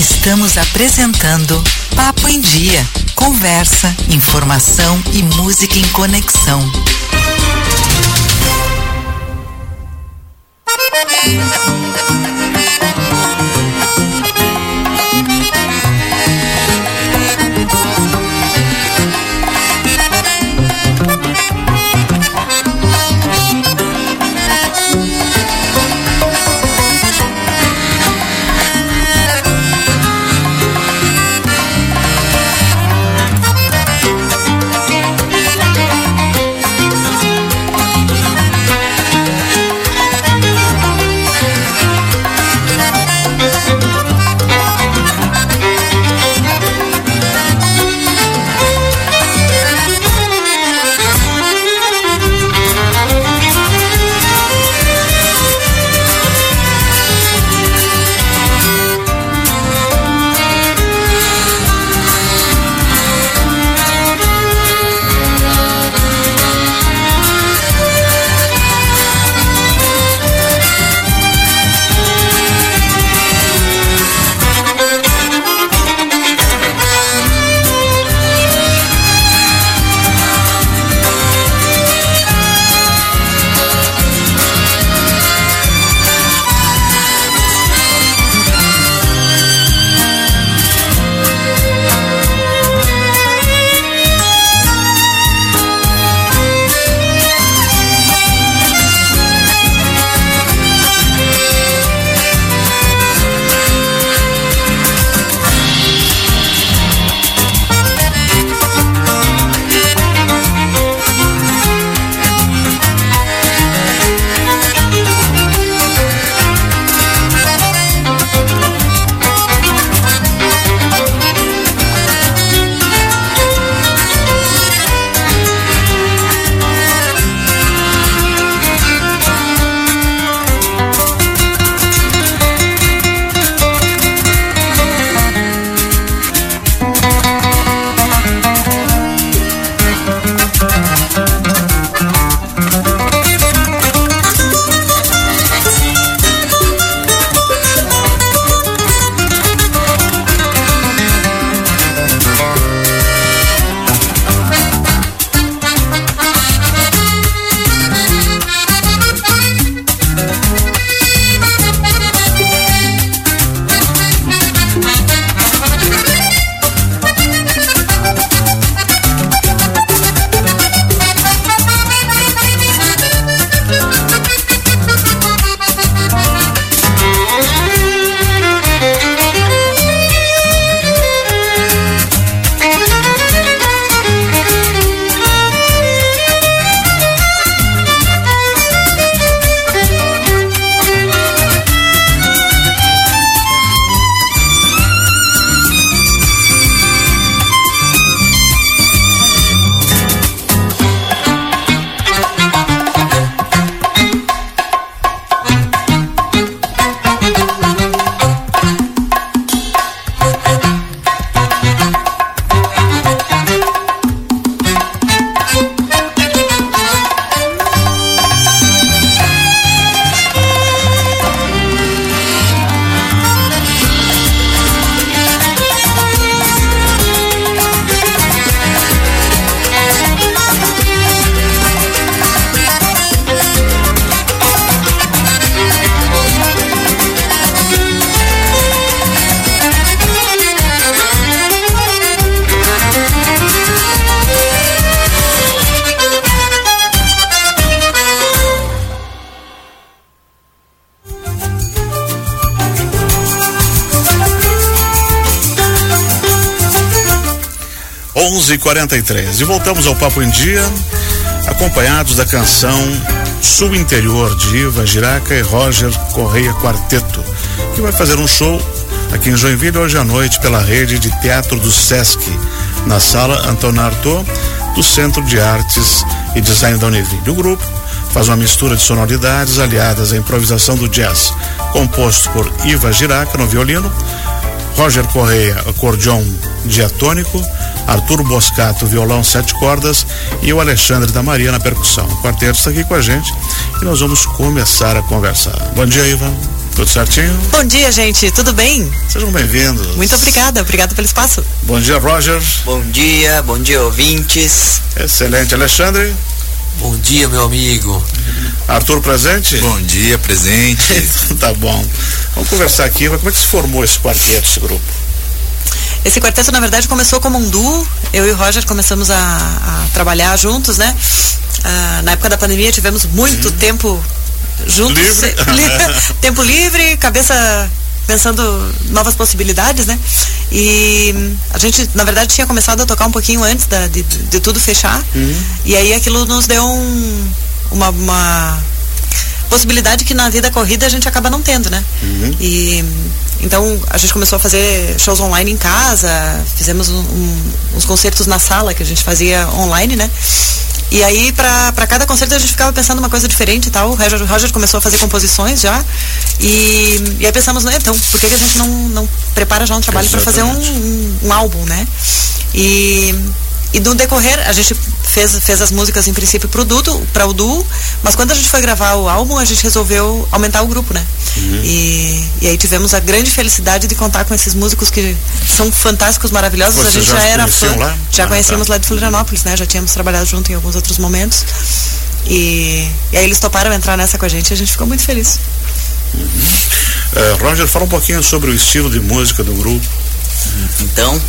Estamos apresentando Papo em Dia. Conversa, informação e música em conexão. E 43 e voltamos ao Papo em Dia, acompanhados da canção Sul Interior de Iva Giraca e Roger Correia Quarteto, que vai fazer um show aqui em Joinville hoje à noite pela rede de teatro do Sesc, na sala Antônio Arthur, do Centro de Artes e Design da Univille. O grupo faz uma mistura de sonoridades aliadas à improvisação do jazz, composto por Iva Giraca no violino, Roger Correia, acordeon diatônico, Arthur Boscato, violão sete cordas e o Alexandre da Maria na percussão. O quarteto está aqui com a gente e nós vamos começar a conversar. Bom dia, Ivan. Tudo certinho? Bom dia, gente. Tudo bem? Sejam bem-vindos. Muito obrigada. Obrigada pelo espaço. Bom dia, Roger. Bom dia, bom dia, ouvintes. Excelente, Alexandre. Bom dia, meu amigo. Arthur presente? Bom dia, presente. tá bom. Vamos conversar aqui. Como é que se formou esse quarteto, esse grupo? Esse quarteto, na verdade, começou como um duo. Eu e o Roger começamos a, a trabalhar juntos, né? Ah, na época da pandemia tivemos muito hum. tempo juntos. Livre. tempo livre, cabeça pensando novas possibilidades, né? E a gente, na verdade, tinha começado a tocar um pouquinho antes da, de, de, tudo fechar. Uhum. E aí aquilo nos deu um, uma, uma, possibilidade que na vida corrida a gente acaba não tendo, né? Uhum. E então a gente começou a fazer shows online em casa, fizemos um, um, uns concertos na sala que a gente fazia online, né? E aí, para cada concerto, a gente ficava pensando uma coisa diferente e tal. O Roger, Roger começou a fazer composições já. E, e aí pensamos, né, então, por que, que a gente não, não prepara já um trabalho para fazer um, um, um, álbum, né? E, e no decorrer, a gente fez, fez as músicas em princípio pro para o duo, mas quando a gente foi gravar o álbum, a gente resolveu aumentar o grupo, né? Uhum. E, e aí tivemos a grande felicidade de contar com esses músicos que são fantásticos, maravilhosos. Vocês a gente já, já era fã, lá? já ah, conhecíamos tá. lá de Florianópolis, né? Já tínhamos trabalhado junto em alguns outros momentos. E, e aí eles toparam entrar nessa com a gente e a gente ficou muito feliz. Uhum. Uh, Roger, fala um pouquinho sobre o estilo de música do grupo. Então,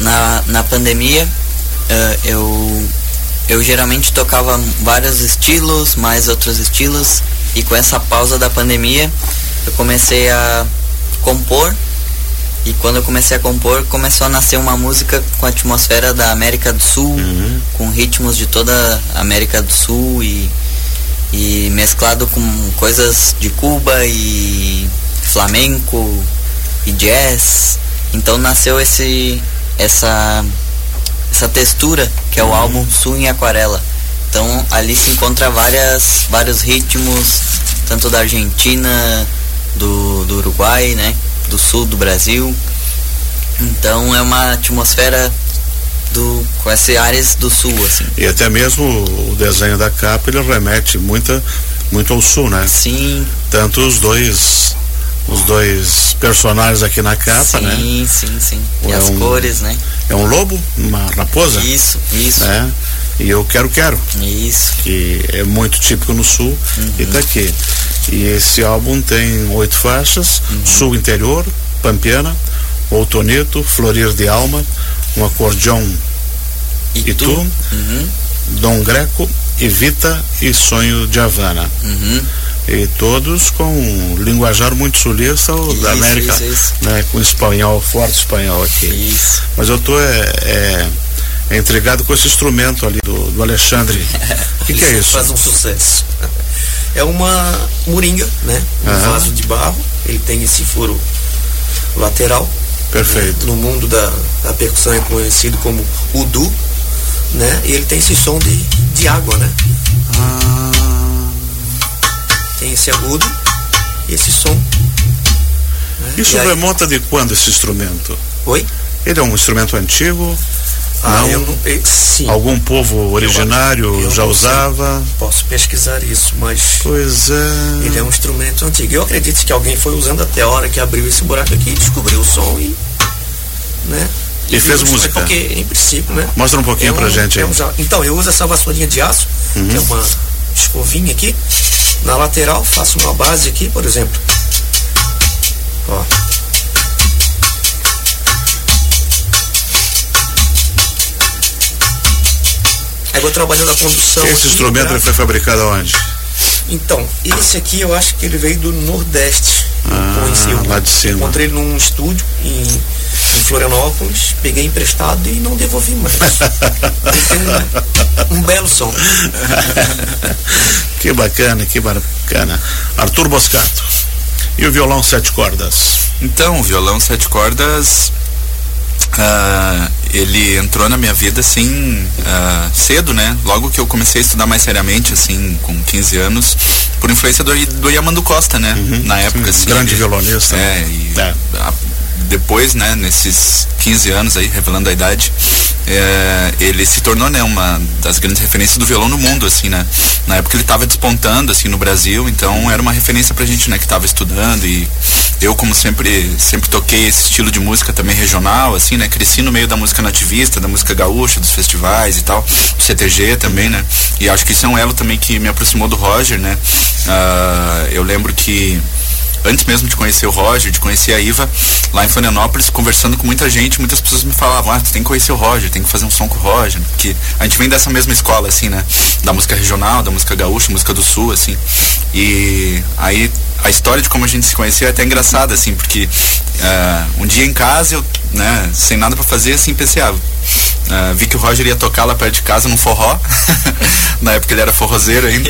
na, na pandemia, uh, eu, eu geralmente tocava vários estilos, mais outros estilos, e com essa pausa da pandemia, eu comecei a compor. E quando eu comecei a compor, começou a nascer uma música com a atmosfera da América do Sul, uhum. com ritmos de toda a América do Sul e, e mesclado com coisas de Cuba e flamenco e jazz. Então nasceu esse essa essa textura que é o álbum Sul em Aquarela. Então ali se encontra várias vários ritmos tanto da Argentina, do, do Uruguai, né, do sul do Brasil. Então é uma atmosfera do com esse áreas do sul assim. E até mesmo o desenho da capa ele remete muita muito ao sul, né? Sim. Tanto os dois os dois personagens aqui na capa, sim, né? Sim, sim, sim. E É as um- cores, né? É um lobo, uma raposa, Isso, isso, né? E eu quero quero, isso. que é muito típico no sul e tá aqui. E esse álbum tem oito faixas, sul interior, pampiana, outonito, florir de alma, um acordeão E, E tu? tu? Uhum, Dom Greco, Evita e Sonho de Havana. uhum. E todos com um linguajar muito sulista da América, isso, isso. né? Com espanhol, forte espanhol aqui. Isso. Mas eu tô é, é, é intrigado com esse instrumento ali do, do Alexandre. O que, que é isso? Faz um sucesso. É uma moringa, né? Um Aham. vaso de barro. Ele tem esse furo lateral. Perfeito. No mundo da, da percussão é conhecido como udu, né? E ele tem esse som de, de água, né? Ah, Tem esse agudo e esse som. né? isso E aí- remonta de quando esse instrumento? Oi? Ele é um instrumento antigo? Ah, Não. eu não. eh, Sim. Algum povo originário eu já não sei. usava? Posso pesquisar isso, mas Pois é. ele é um instrumento antigo. Eu acredito que alguém foi usando até a hora que abriu esse buraco aqui, descobriu o som e. né? E fez viu, música. Porque, em princípio, né? Mostra um pouquinho é pra gente é aí. um ja- então, eu uso essa vassourinha de aço, que é uma escovinha aqui. Na lateral, faço uma base aqui, por exemplo. Ó. Aí vou trabalhando a condução. Esse aqui, instrumento ele foi fabricado aonde? Então, esse aqui eu acho que ele veio do Nordeste. Eu Ah, conheci, eu lá de cima. Encontrei ele num estúdio em, em Florianópolis, peguei emprestado e não devolvi mais. Ele tem um, um belo som. que bacana, que bacana. Arthur Boscato. E o violão sete cordas? Então, o violão sete cordas, ah, ele entrou na minha vida assim ah, cedo, né? Logo que eu comecei a estudar mais seriamente, assim, com 15 anos, por influência do, do Yamando Costa, né? Na época, sim, assim. grande violonista. É, e É. a- depois, né, nesses 15 anos aí, revelando a idade, é, ele se tornou, né, uma das grandes referências do violão no mundo, assim, né? Na época ele estava despontando, assim, no Brasil, então era uma referência pra gente, né, que estava estudando e eu, como sempre, sempre toquei esse estilo de música também regional, assim, né? Cresci no meio da música nativista, da música gaúcha, dos festivais e tal, do CTG também, né? E acho que isso é um elo também que me aproximou do Roger, né? Uh, eu lembro que antes mesmo de conhecer o Roger, de conhecer a Iva, lá em Florianópolis, conversando com muita gente, muitas pessoas me falavam, ah, tu tem que conhecer o Roger, tem que fazer um som com o Roger, porque a gente vem dessa mesma escola, assim, né? Da música regional, da música gaúcha, música do sul, assim. E aí a história de como a gente se conheceu é até engraçada, assim, porque uh, um dia em casa, eu, né, sem nada para fazer, assim, pensei, ah, uh, vi que o Roger ia tocar lá perto de casa num forró. Na época ele era forrozeiro ainda.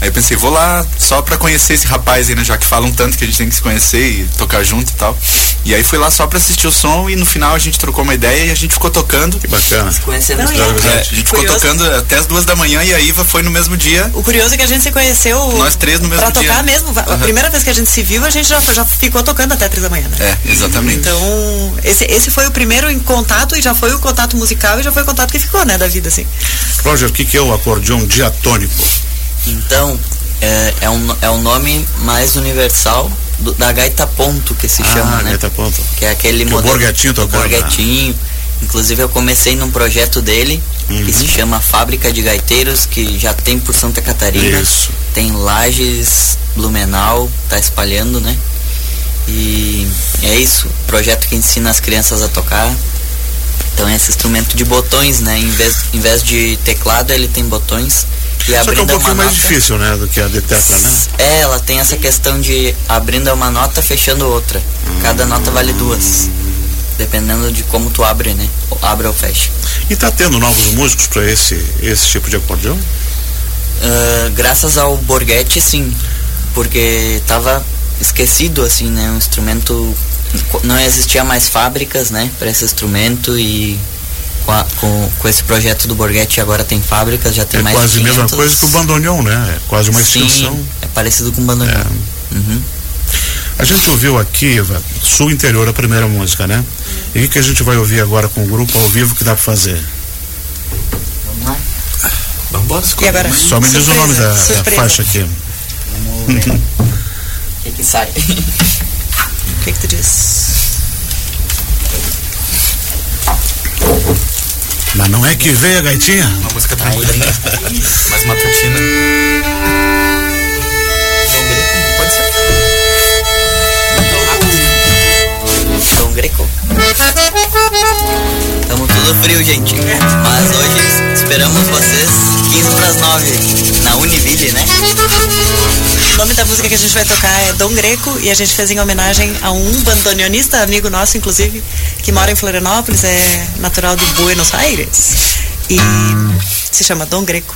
Aí eu pensei, vou lá só pra conhecer esse rapaz aí, né? Já que falam tanto que a gente tem que se conhecer e tocar junto e tal. E aí fui lá só pra assistir o som e no final a gente trocou uma ideia e a gente ficou tocando. Que bacana. Se conhecendo Não, caras. É, a gente ficou Curioso. tocando até as duas da manhã e a Iva foi no mesmo dia. O curioso é que a gente se conheceu Nós três no mesmo pra dia. tocar mesmo. A Aham. primeira vez que a gente se viu, a gente já, já ficou tocando até três da manhã, né? É, exatamente. Então, esse, esse foi o primeiro em contato e já foi o contato musical e já foi o contato que ficou, né, da vida, assim. Roger, o que, que é o acordeão diatônico? Então, é, é, um, é o nome mais universal do- da gaita ponto que se chama, ah, né? gaita ponto. Que é aquele Que o modelo. Do tocava. Borghettino. Inclusive eu comecei num projeto dele Uhum. que se chama Fábrica de Gaiteiros, que já tem por Santa Catarina. Isso. Tem Lages, Blumenau, tá espalhando, né? E é isso, projeto que ensina as crianças a tocar. Então é esse instrumento de botões, né? Em vez, em vez de teclado, ele tem botões. E Só que é um pouquinho mais nota- difícil, né, do que a de tecla, né? é, ela tem essa questão de abrindo uma nota, fechando outra. Cada nota vale duas. Dependendo de como tu abre, né? Ou Abre ou fecha. E tá tendo novos músicos para esse, esse tipo de acordeão? Ah, graças ao Borghetti, sim. Porque tava esquecido, assim, né? Um instrumento... Não existia mais fábricas, né? Para esse instrumento e... Com, a- com, com esse projeto do Borghetti agora tem fábricas, já tem É mais quase de a mesma 500. coisa que o bandoneon, né? É quase uma extensão. Sim, é parecido com o bandoneon. É. Uhum. A gente ouviu aqui, Iva, Sul Interior, a primeira música, né? E o que, que a gente vai ouvir agora com o grupo ao vivo que dá pra fazer? Vamos lá. Vamos embora, E agora? Só me diz o nome da, da surpresa. faixa aqui. Vamos ver. O que que sai? O que, que tu diz? Mas não é que veio a gaitinha? Uma música tranquila, mais matutina. Pode ser. Dom Greco. Tamo tudo frio, gente. Mas hoje esperamos vocês 15 pras 9 na Univille, né? O nome da música que a gente vai tocar é Dom Greco e a gente fez em homenagem a um bandoneonista, amigo nosso, inclusive, que mora em Florianópolis, é natural de Buenos Aires. E se chama Dom Greco.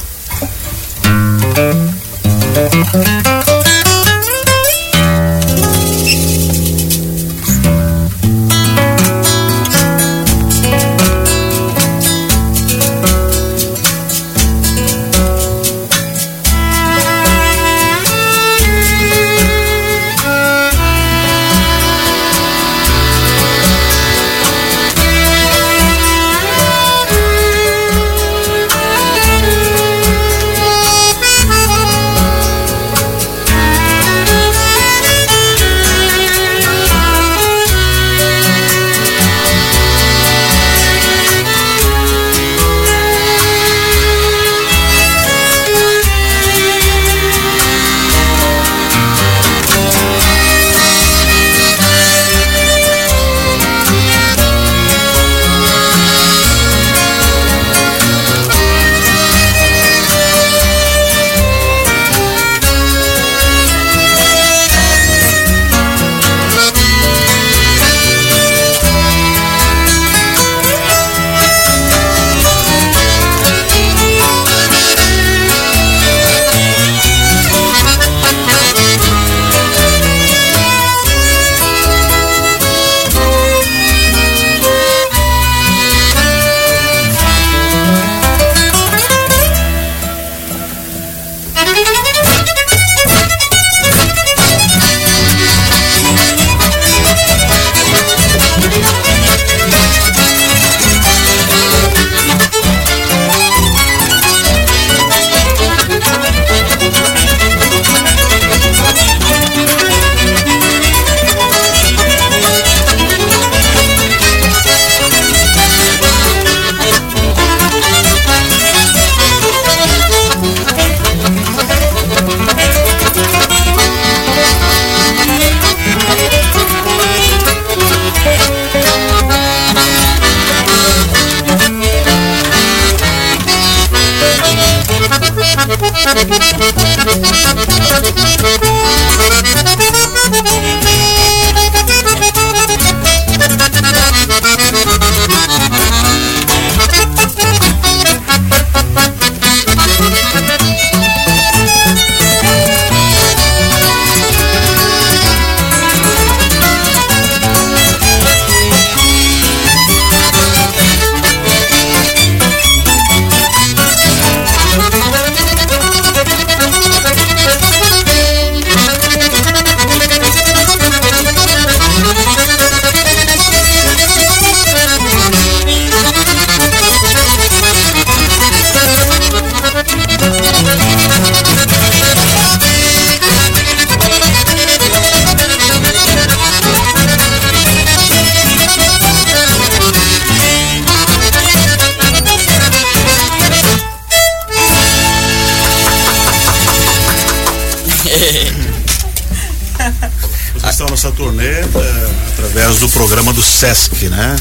Essa turnê eh, através do programa do Sesc, né?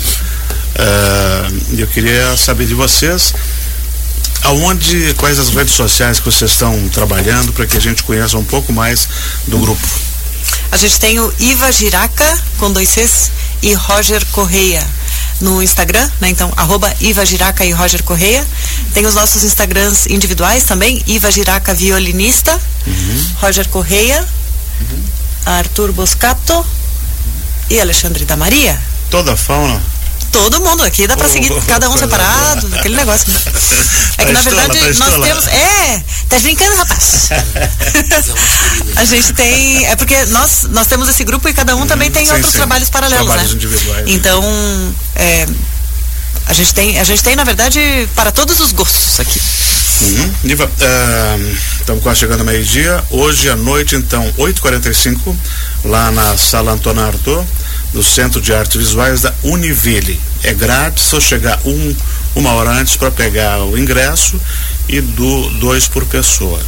Eh, eu queria saber de vocês aonde, quais as redes sociais que vocês estão trabalhando para que a gente conheça um pouco mais do grupo. A gente tem o Iva Giraca, com dois Cs, e Roger Correia no Instagram, né? Então, arroba Iva Giraca e Roger Correia. Tem os nossos Instagrams individuais também, Iva Giraca Violinista, Roger Correia, Arthur Boscato e Alexandre da Maria. Toda a fauna. Todo mundo aqui dá pra Oh, seguir cada um separado, boa. aquele negócio. É que Tá na estola, verdade tá nós estola. temos. É, tá brincando, rapaz. A gente tem. É porque nós, nós temos esse grupo e cada um também tem sim, outros sim. trabalhos paralelos, Trabalhos né? individuais, né? Então, é, a gente tem, a gente tem, na verdade, para todos os gostos aqui. Uhum. Niva, estamos quase chegando ao meio-dia. Hoje à noite, então, 8h45, lá na Sala Antônio Arthur, do Centro de Artes Visuais da Univille. É grátis, só chegar um, uma hora antes para pegar o ingresso e do dois por pessoa.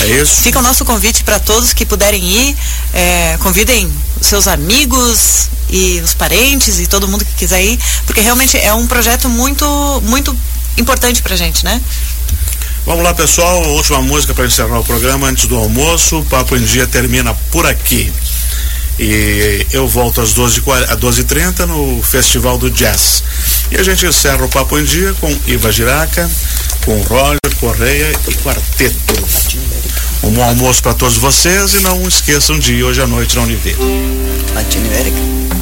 É isso? Fica o nosso convite para todos que puderem ir. é, convidem os seus amigos e os parentes e todo mundo que quiser ir, porque realmente é um projeto muito, muito importante pra gente, né? Vamos lá, pessoal. Última música para encerrar o programa antes do almoço. O Papo em Dia termina por aqui. E eu volto às 12 às 12h30 no Festival do Jazz. E a gente encerra o Papo em Dia com Iva Giraca, com Roger Correia e Quarteto. Um bom almoço para todos vocês e não esqueçam de ir hoje à noite na Univille. Latino América.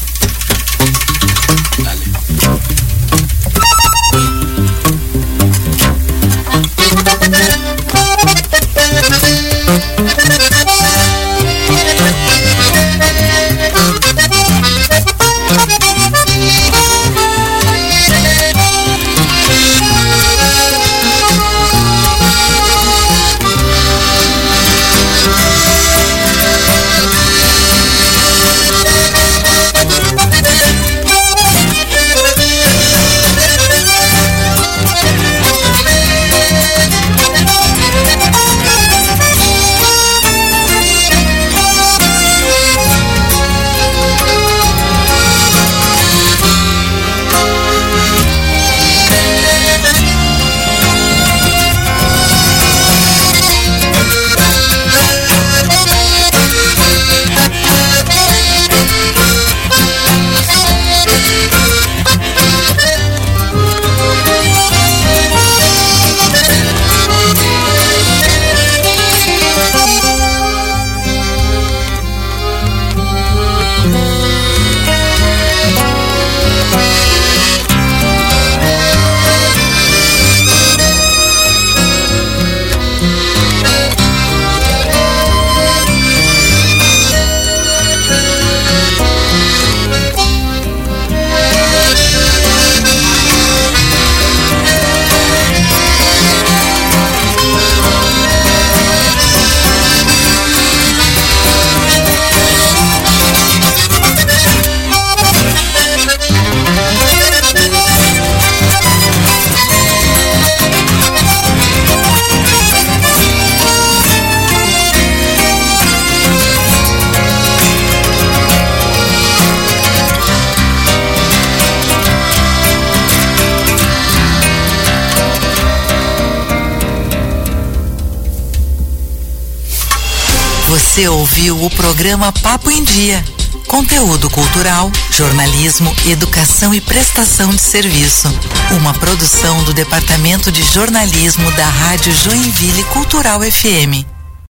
Você ouviu o programa Papo em Dia. Conteúdo cultural, jornalismo, educação e prestação de serviço. Uma produção do Departamento de Jornalismo da Rádio Joinville Cultural FM.